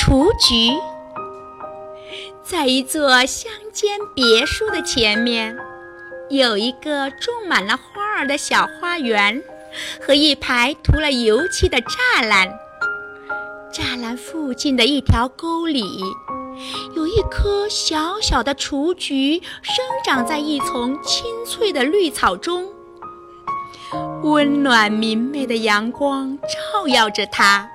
雏菊。在一座乡间别墅的前面，有一个种满了花儿的小花园，和一排涂了油漆的栅栏。栅栏附近的一条沟里，有一棵小小的雏菊，生长在一丛青翠的绿草中。温暖明媚的阳光照耀着它，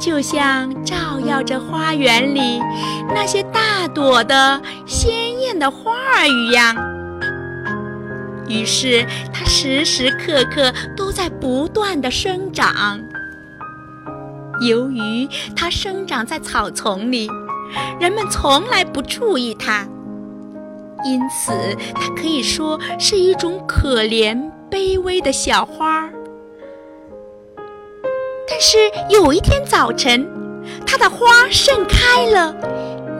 就像照耀着花园里那些大朵的鲜艳的花儿一样。于是，它时时刻刻都在不断的生长。由于它生长在草丛里，人们从来不注意它，因此它可以说是一种可怜。卑微的小花儿，但是有一天早晨，它的花盛开了，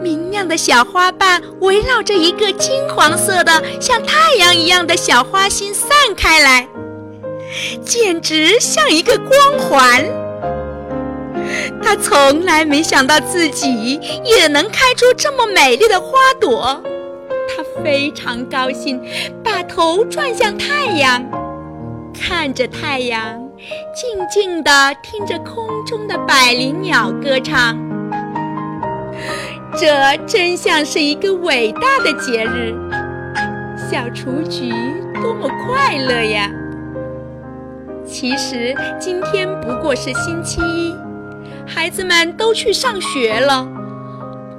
明亮的小花瓣围绕着一个金黄色的像太阳一样的小花心散开来，简直像一个光环。他从来没想到自己也能开出这么美丽的花朵。他非常高兴，把头转向太阳，看着太阳，静静地听着空中的百灵鸟歌唱。这真像是一个伟大的节日，小雏菊多么快乐呀！其实今天不过是星期一，孩子们都去上学了。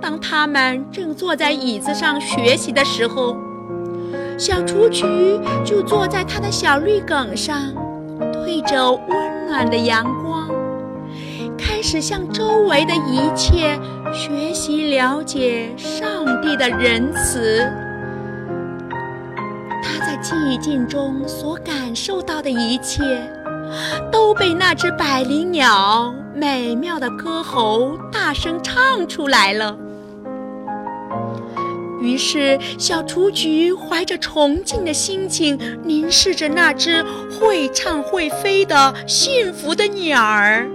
当他们正坐在椅子上学习的时候，小雏菊就坐在它的小绿梗上，对着温暖的阳光，开始向周围的一切学习了解上帝的仁慈。他在寂静中所感受到的一切，都被那只百灵鸟美妙的歌喉大声唱出来了。于是，小雏菊怀着崇敬的心情，凝视着那只会唱会飞的幸福的鸟儿。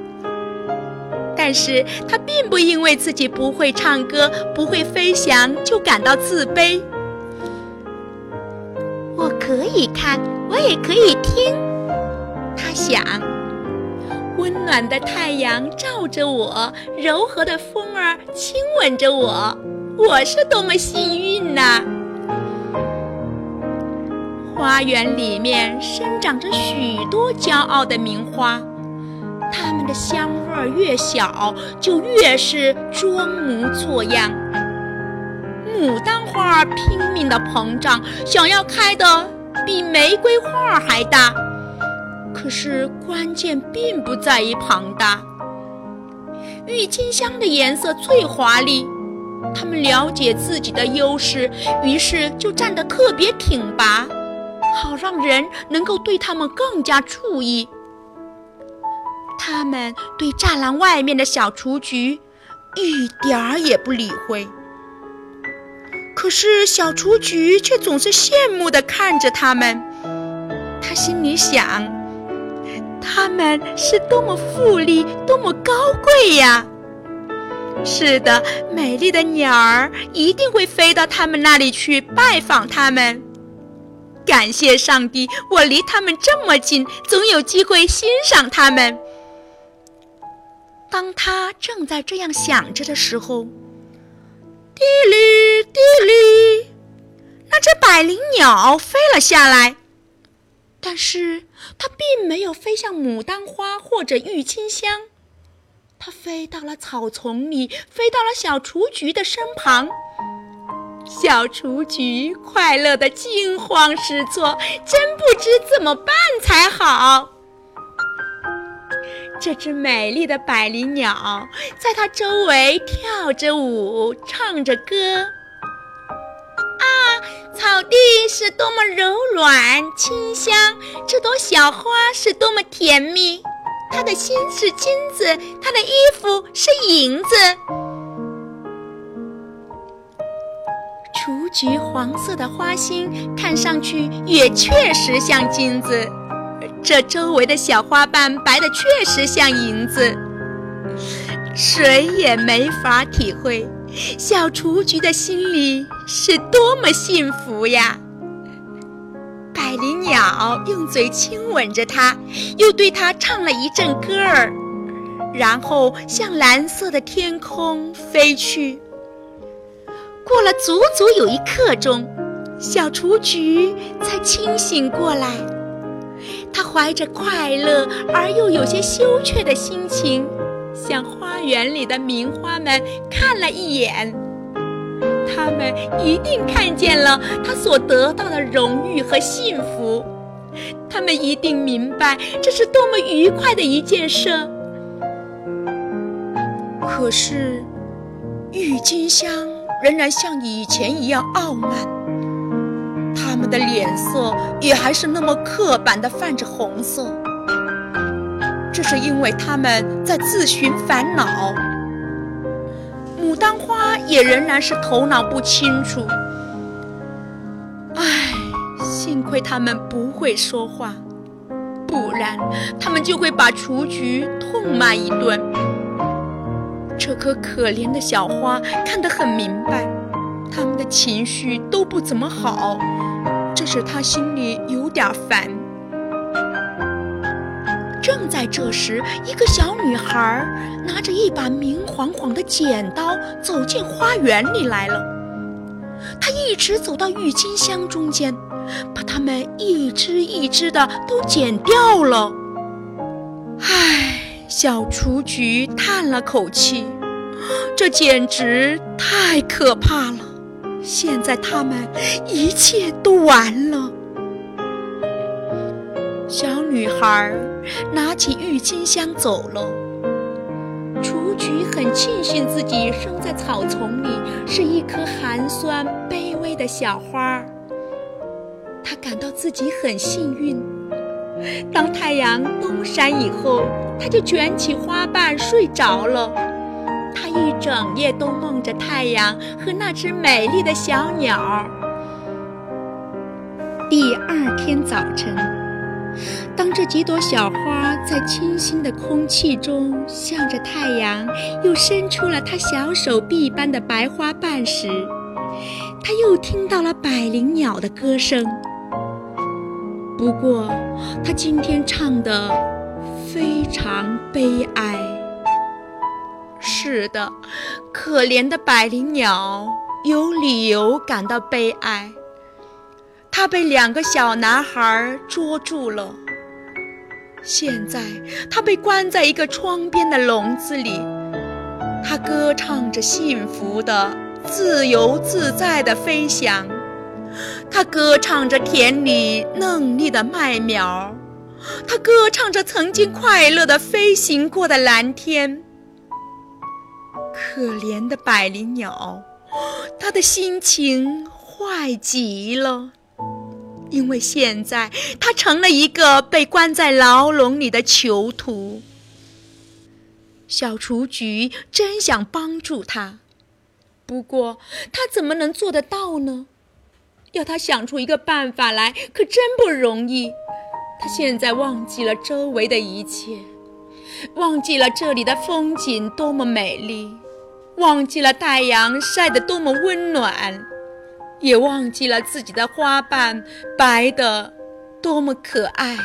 但是，它并不因为自己不会唱歌、不会飞翔就感到自卑。我可以看，我也可以听，他想。温暖的太阳照着我，柔和的风儿亲吻着我。我是多么幸运呐！花园里面生长着许多骄傲的名花，它们的香味越小，就越是装模作样。牡丹花拼命的膨胀，想要开的比玫瑰花还大。可是关键并不在于庞大。郁金香的颜色最华丽。他们了解自己的优势，于是就站得特别挺拔，好让人能够对他们更加注意。他们对栅栏外面的小雏菊一点儿也不理会，可是小雏菊却总是羡慕地看着他们。他心里想：他们是多么富丽，多么高贵呀！是的，美丽的鸟儿一定会飞到他们那里去拜访他们。感谢上帝，我离他们这么近，总有机会欣赏他们。当他正在这样想着的时候，嘀哩嘀哩，那只百灵鸟飞了下来，但是它并没有飞向牡丹花或者郁金香。它飞到了草丛里，飞到了小雏菊的身旁。小雏菊快乐的惊慌失措，真不知怎么办才好。这只美丽的百灵鸟在它周围跳着舞，唱着歌。啊，草地是多么柔软清香，这朵小花是多么甜蜜。他的心是金子，他的衣服是银子。雏菊黄色的花心看上去也确实像金子，这周围的小花瓣白的确实像银子。谁也没法体会小雏菊的心里是多么幸福呀！百灵鸟用嘴亲吻着它，又对它唱了一阵歌儿，然后向蓝色的天空飞去。过了足足有一刻钟，小雏菊才清醒过来。它怀着快乐而又有些羞怯的心情，向花园里的名花们看了一眼。他们一定看见了他所得到的荣誉和幸福，他们一定明白这是多么愉快的一件事。可是，郁金香仍然像以前一样傲慢，他们的脸色也还是那么刻板地泛着红色。这是因为他们在自寻烦恼。牡丹花也仍然是头脑不清楚。唉，幸亏他们不会说话，不然他们就会把雏菊痛骂一顿。这颗可怜的小花看得很明白，他们的情绪都不怎么好，这使他心里有点烦。正在这时，一个小女孩拿着一把明晃晃的剪刀走进花园里来了。她一直走到郁金香中间，把它们一只一只的都剪掉了。唉，小雏菊叹了口气：“这简直太可怕了！现在它们一切都完了。”小女孩拿起郁金香走了。雏菊很庆幸自己生在草丛里，是一颗寒酸卑微的小花。她感到自己很幸运。当太阳东山以后，她就卷起花瓣睡着了。她一整夜都梦着太阳和那只美丽的小鸟。第二天早几朵小花在清新的空气中向着太阳，又伸出了它小手臂般的白花瓣时，他又听到了百灵鸟的歌声。不过，他今天唱的非常悲哀。是的，可怜的百灵鸟有理由感到悲哀。它被两个小男孩捉住了。现在，它被关在一个窗边的笼子里。它歌唱着幸福的、自由自在的飞翔。它歌唱着田里嫩绿的麦苗。它歌唱着曾经快乐的飞行过的蓝天。可怜的百灵鸟，它的心情坏极了。因为现在他成了一个被关在牢笼里的囚徒。小雏菊真想帮助他，不过他怎么能做得到呢？要他想出一个办法来，可真不容易。他现在忘记了周围的一切，忘记了这里的风景多么美丽，忘记了太阳晒得多么温暖。也忘记了自己的花瓣白的多么可爱。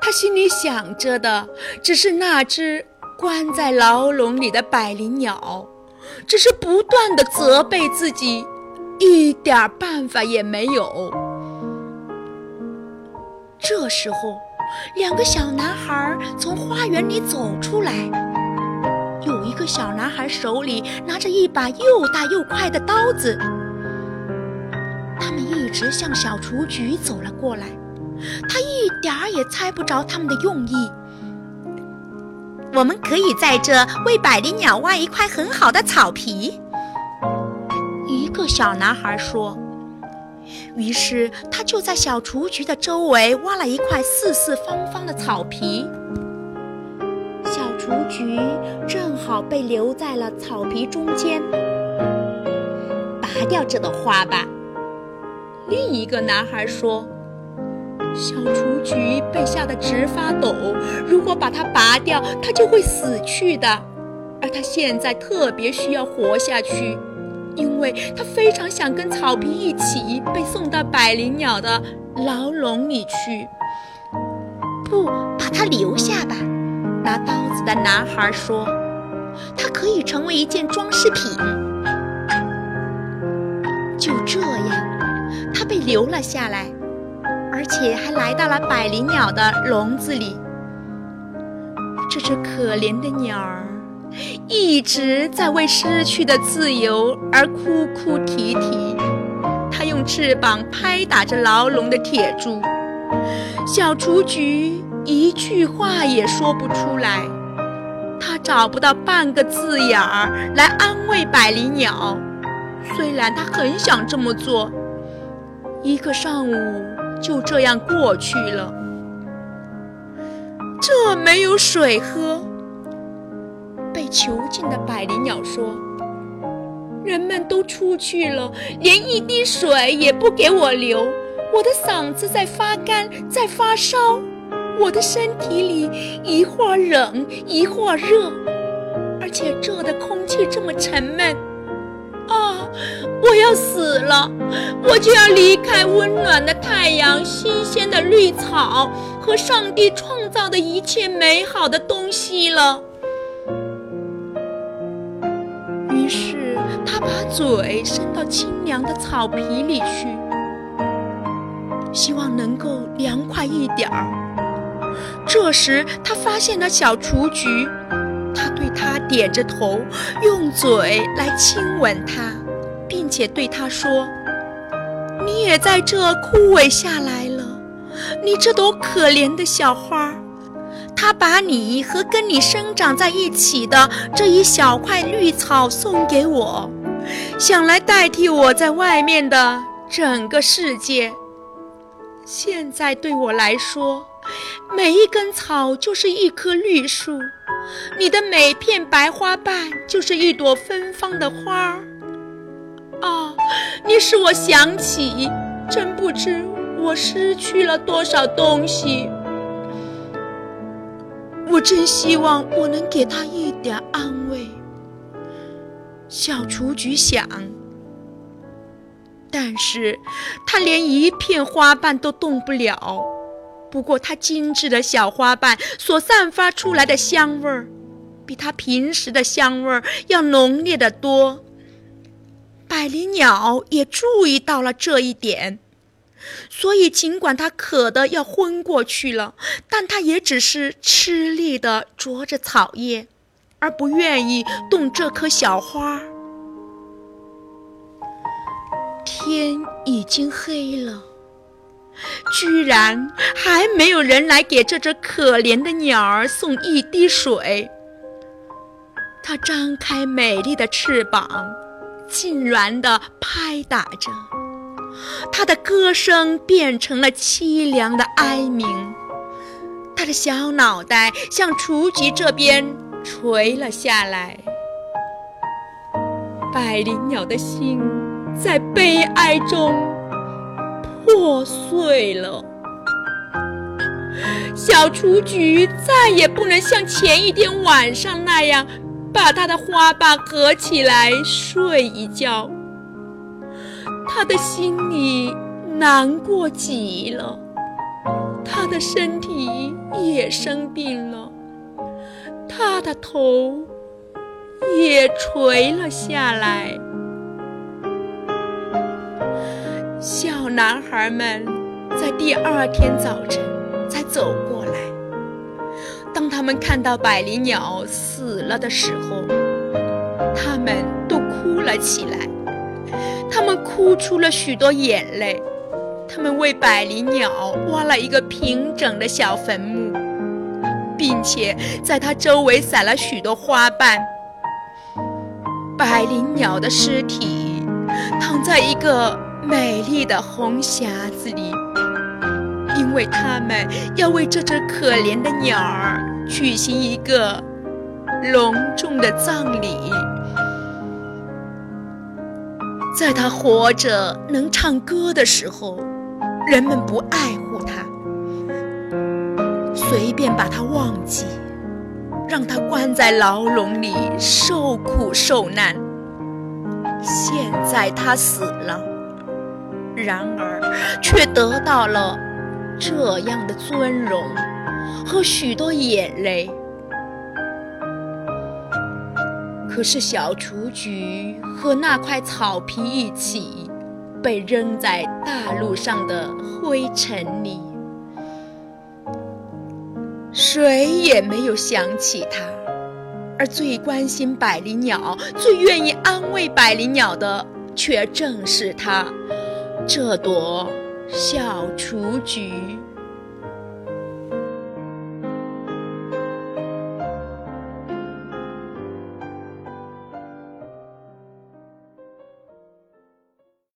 他心里想着的只是那只关在牢笼里的百灵鸟，只是不断的责备自己，一点办法也没有。这时候，两个小男孩从花园里走出来，有一个小男孩手里拿着一把又大又快的刀子。他们一直向小雏菊走了过来，他一点儿也猜不着他们的用意。我们可以在这为百灵鸟挖一块很好的草皮。一个小男孩说。于是他就在小雏菊的周围挖了一块四四方方的草皮。小雏菊正好被留在了草皮中间。拔掉这朵花吧。另一个男孩说：“小雏菊被吓得直发抖，如果把它拔掉，它就会死去的。”而它现在特别需要活下去，因为它非常想跟草皮一起被送到百灵鸟的牢笼里去。不，把它留下吧。拿刀子的男孩说：“它可以成为一件装饰品。”就这样，被留了下来，而且还来到了百灵鸟的笼子里。这只可怜的鸟儿一直在为失去的自由而哭哭啼啼，它用翅膀拍打着牢笼的铁柱。小雏菊一句话也说不出来，它找不到半个字眼儿来安慰百灵鸟。虽然它很想这么做，一个上午就这样过去了。这没有水喝，被囚禁的百灵鸟说：“人们都出去了，连一滴水也不给我留。我的嗓子在发干，在发烧，我的身体里一会儿冷，一会儿热，而且这的空气这么沉闷。”我要死了，我就要离开温暖的太阳、新鲜的绿草和上帝创造的一切美好的东西了。于是他把嘴伸到清凉的草皮里去，希望能够凉快一点儿。这时他发现了小雏菊。他对他点着头，用嘴来亲吻它，并且对他说：“你也在这枯萎下来了，你这朵可怜的小花。他把你和跟你生长在一起的这一小块绿草送给我，想来代替我在外面的整个世界。现在对我来说，每一根草就是一棵绿树。”你的每片白花瓣就是一朵芬芳的花儿，啊！你使我想起，真不知我失去了多少东西。我真希望我能给他一点安慰。小雏菊想，但是它连一片花瓣都动不了。不过，它精致的小花瓣所散发出来的香味儿，比它平时的香味儿要浓烈得多。百灵鸟也注意到了这一点，所以尽管它渴得要昏过去了，但它也只是吃力地啄着草叶，而不愿意动这颗小花。天已经黑了。居然还没有人来给这只可怜的鸟儿送一滴水。它张开美丽的翅膀，痉挛地拍打着，它的歌声变成了凄凉的哀鸣。它的小脑袋向雏菊这边垂了下来。百灵鸟的心在悲哀中。破碎了，小雏菊再也不能像前一天晚上那样把他的花瓣合起来睡一觉。他的心里难过极了，他的身体也生病了，他的头也垂了下来。小男孩们在第二天早晨才走过。当他们看到百灵鸟死了的时候，他们都哭了起来。他们哭出了许多眼泪。他们为百灵鸟挖了一个平整的小坟墓，并且在它周围撒了许多花瓣。百灵鸟的尸体躺在一个。美丽的红匣子里，因为他们要为这只可怜的鸟儿举行一个隆重的葬礼。在他活着能唱歌的时候，人们不爱护他，随便把他忘记。让他关在牢笼里受苦受难。现在他死了，然而却得到了这样的尊荣和许多眼泪。可是小雏菊和那块草皮一起，被扔在大路上的灰尘里，谁也没有想起它。而最关心百灵鸟、最愿意安慰百灵鸟的，却正是它，这朵小雏菊。